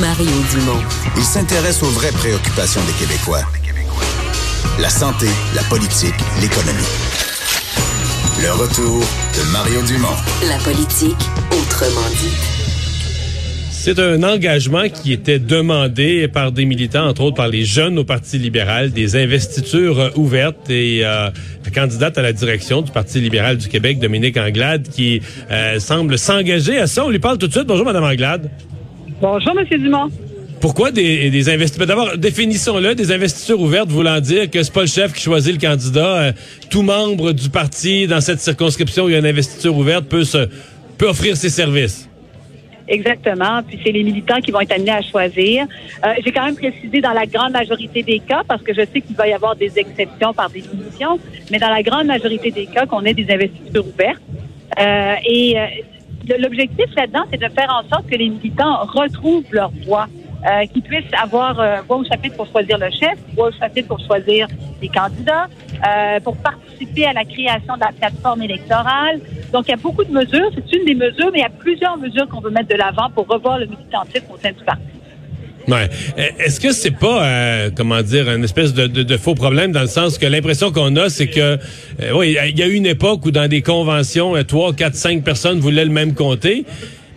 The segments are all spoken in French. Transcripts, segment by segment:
Mario Dumont. Il s'intéresse aux vraies préoccupations des Québécois. La santé, la politique, l'économie. Le retour de Mario Dumont. La politique, autrement dit. C'est un engagement qui était demandé par des militants, entre autres par les jeunes au Parti libéral, des investitures ouvertes et euh, la candidate à la direction du Parti libéral du Québec, Dominique Anglade, qui euh, semble s'engager à ça. On lui parle tout de suite. Bonjour, Madame Anglade. Bonjour, Monsieur Dumont. Pourquoi des, des investitures? D'abord, définissons-le, des investitures ouvertes voulant dire que c'est pas le chef qui choisit le candidat. Euh, tout membre du parti dans cette circonscription où il y a une investiture ouverte peut, se, peut offrir ses services. Exactement. Puis c'est les militants qui vont être amenés à choisir. Euh, J'ai quand même précisé dans la grande majorité des cas, parce que je sais qu'il va y avoir des exceptions par définition, mais dans la grande majorité des cas, qu'on ait des investitures ouvertes. Euh, et euh, l'objectif là-dedans, c'est de faire en sorte que les militants retrouvent leur voix. Euh, qu'ils puissent avoir euh, voix au chapitre pour choisir le chef, voix au chapitre pour choisir les candidats, euh, pour participer à la création de la plateforme électorale. Donc, il y a beaucoup de mesures. C'est une des mesures, mais il y a plusieurs mesures qu'on veut mettre de l'avant pour revoir le militantisme au sein du parti. Ouais. Est-ce que c'est pas, euh, comment dire, une espèce de, faux problème dans le sens que l'impression qu'on a, c'est que, euh, oui, il y a eu une époque où dans des conventions, euh, trois, quatre, cinq personnes voulaient le même comté.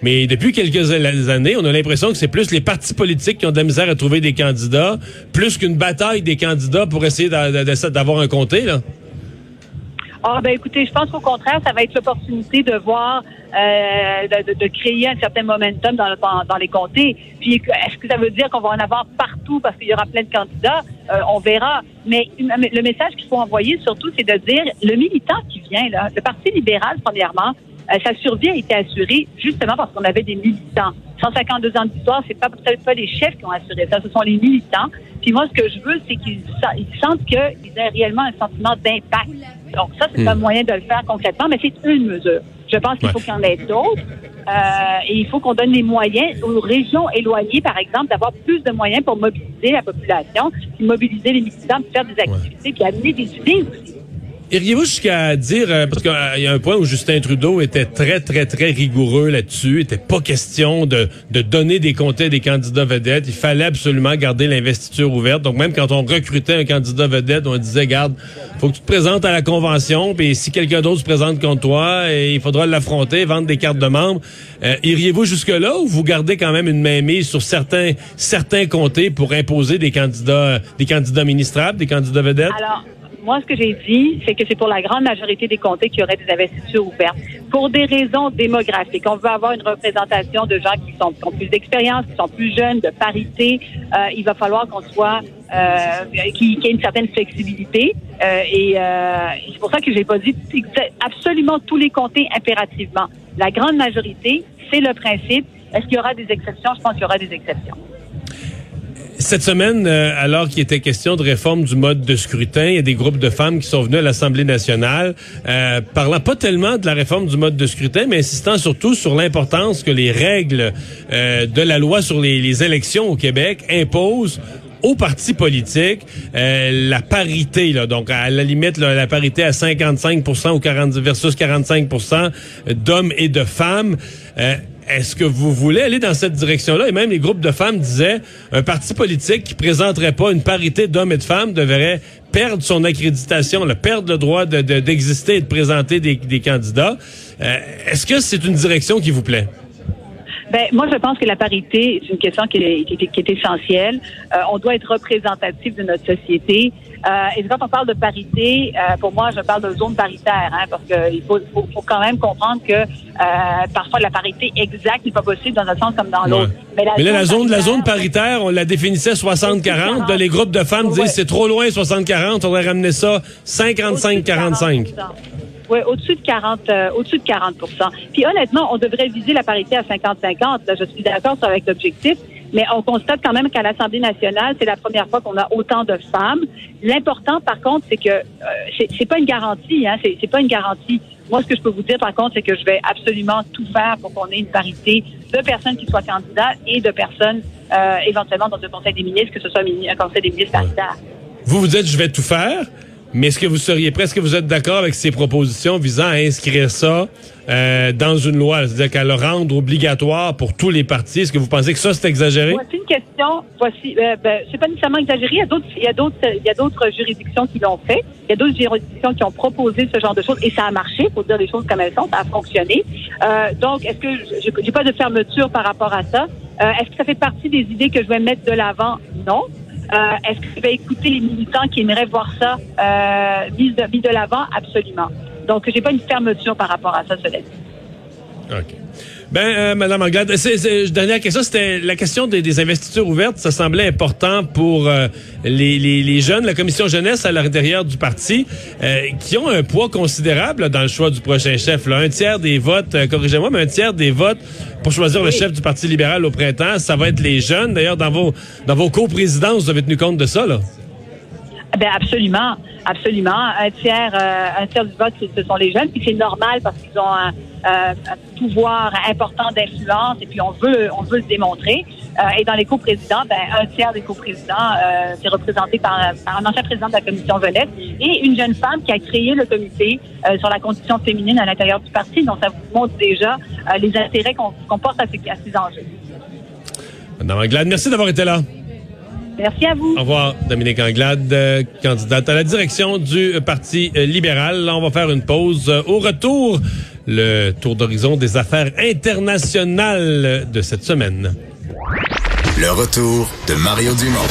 Mais depuis quelques années, on a l'impression que c'est plus les partis politiques qui ont de la misère à trouver des candidats, plus qu'une bataille des candidats pour essayer d'avoir un comté, là. Ah ben écoutez, je pense qu'au contraire, ça va être l'opportunité de voir, euh, de, de, créer un certain momentum dans, dans, dans les comtés. Puis est-ce que ça veut dire qu'on va en avoir partout parce qu'il y aura plein de candidats? Euh, On verra. Mais le message qu'il faut envoyer surtout, c'est de dire le militant qui vient là, le Parti libéral premièrement, euh, sa survie a été assurée justement parce qu'on avait des militants. 152 ans d'histoire, c'est pas peut-être pas les chefs qui ont assuré ça, ce sont les militants. Puis moi, ce que je veux, c'est qu'ils sentent qu'ils aient réellement un sentiment d'impact. Donc ça, c'est mmh. un moyen de le faire concrètement, mais c'est une mesure. Je pense qu'il faut qu'il y en ait d'autres. Euh, et il faut qu'on donne les moyens aux régions éloignées, par exemple, d'avoir plus de moyens pour mobiliser la population, puis mobiliser les militants, pour faire des activités, ouais. puis amener des idées aussi. Iriez-vous jusqu'à dire, euh, parce qu'il y a un point où Justin Trudeau était très, très, très rigoureux là-dessus, il était pas question de, de donner des comtés à des candidats vedettes, il fallait absolument garder l'investiture ouverte. Donc même quand on recrutait un candidat vedette, on disait, garde, faut que tu te présentes à la convention, puis si quelqu'un d'autre se présente contre toi, il faudra l'affronter, vendre des cartes de membres. Euh, iriez-vous jusque-là ou vous gardez quand même une mainmise sur certains, certains comtés pour imposer des candidats, des candidats ministrables, des candidats vedettes? Alors, moi, ce que j'ai dit, c'est que c'est pour la grande majorité des comtés qu'il y aurait des investitures ouvertes. Pour des raisons démographiques. On veut avoir une représentation de gens qui, sont, ont plus d'expérience, qui sont plus jeunes, de parité. Euh, il va falloir qu'on soit euh, qui, qui ait une certaine flexibilité. Euh, et euh, c'est pour ça que j'ai pas dit absolument tous les comtés impérativement. La grande majorité, c'est le principe. Est-ce qu'il y aura des exceptions? Je pense qu'il y aura des exceptions. Cette semaine, euh, alors qu'il était question de réforme du mode de scrutin, il y a des groupes de femmes qui sont venues à l'Assemblée nationale, euh, parlant pas tellement de la réforme du mode de scrutin, mais insistant surtout sur l'importance que les règles euh, de la loi sur les, les, élections au Québec imposent aux partis politiques euh, la parité, là, donc à la limite là, la parité à 55 ou 40 versus 45% d'hommes et de femmes. Euh, est-ce que vous voulez aller dans cette direction-là? Et même les groupes de femmes disaient un parti politique qui présenterait pas une parité d'hommes et de femmes devrait perdre son accréditation, perdre le droit d'exister de, de, et de présenter des, des candidats. Euh, Est-ce que c'est une direction qui vous plaît? Ben, moi, je pense que la parité, c'est une question qui est, qui est, qui est essentielle. Euh, on doit être représentatif de notre société. Euh, et quand on parle de parité, euh, pour moi, je parle de zone paritaire, hein, parce qu'il faut, faut, faut, quand même comprendre que euh, parfois la parité exacte n'est pas possible dans un sens comme dans l'autre. Mais, Mais, là, la zone, la zone paritaire, on la définissait 60-40. Les groupes de femmes ouais. disent c'est trop loin 60-40, on va ramener ça 55-45. Oui, au-dessus de 40, euh, au-dessus de 40 Puis honnêtement, on devrait viser la parité à 50-50. Là, je suis d'accord avec l'objectif, mais on constate quand même qu'à l'Assemblée nationale, c'est la première fois qu'on a autant de femmes. L'important, par contre, c'est que euh, c'est, pas une garantie. Hein, c'est, pas une garantie. Moi, ce que je peux vous dire, par contre, c'est que je vais absolument tout faire pour qu'on ait une parité de personnes qui soient candidats et de personnes euh, éventuellement dans le Conseil des ministres, que ce soit un Conseil des ministres paritaire. Vous vous dites, je vais tout faire. Mais est-ce que vous seriez prêt, est-ce que vous êtes d'accord avec ces propositions visant à inscrire ça euh, dans une loi, c'est-à-dire qu'à le rendre obligatoire pour tous les partis? Est-ce que vous pensez que ça, c'est exagéré? Voici une question. Voici, euh, ben, c'est pas nécessairement exagéré. Il y a d'autres, il y a d'autres, il y a d'autres juridictions qui l'ont fait. Il y a d'autres juridictions qui ont proposé ce genre de choses et ça a marché. Faut dire les choses comme elles sont. Ça a fonctionné. Euh, donc, est-ce que j'ai pas de fermeture par rapport à ça? Euh, est-ce que ça fait partie des idées que je vais mettre de l'avant? Non. Euh, est-ce que je vais écouter les militants qui aimeraient voir ça euh, mis de, de l'avant? Absolument. Donc, j'ai pas une fermeture par rapport à ça, cela dit. OK. Ben, euh, Madame Anglade, c'est, c'est- dernière question, c'était la question des, des investitures ouvertes. Ça semblait important pour euh, les, les, les jeunes, la commission jeunesse à l'intérieur du parti, euh, qui ont un poids considérable là, dans le choix du prochain chef. Là. Un tiers des votes, euh, corrigez-moi, mais un tiers des votes pour choisir le chef du Parti libéral au printemps, ça va être les jeunes. D'ailleurs, dans vos dans vos coprésidences, vous avez tenu compte de ça, là. Ben absolument, absolument. Un tiers, euh, un tiers du vote, ce sont les jeunes, puis c'est normal parce qu'ils ont un, euh, pouvoir important d'influence et puis on veut, on veut le démontrer. Euh, et dans les coprésidents, ben un tiers des coprésidents, c'est représenté par, un ancien président de la commission jeunesse et une jeune femme qui a créé le comité sur la condition féminine à l'intérieur du parti. Donc ça vous montre déjà les intérêts qu'on porte à ces, à enjeux. Madame Anglade, merci d'avoir été là. Merci à vous. Au revoir, Dominique Anglade, euh, candidate à la direction du Parti euh, libéral. Là, on va faire une pause. Euh, Au retour, le tour d'horizon des affaires internationales de cette semaine. Le retour de Mario Dumont.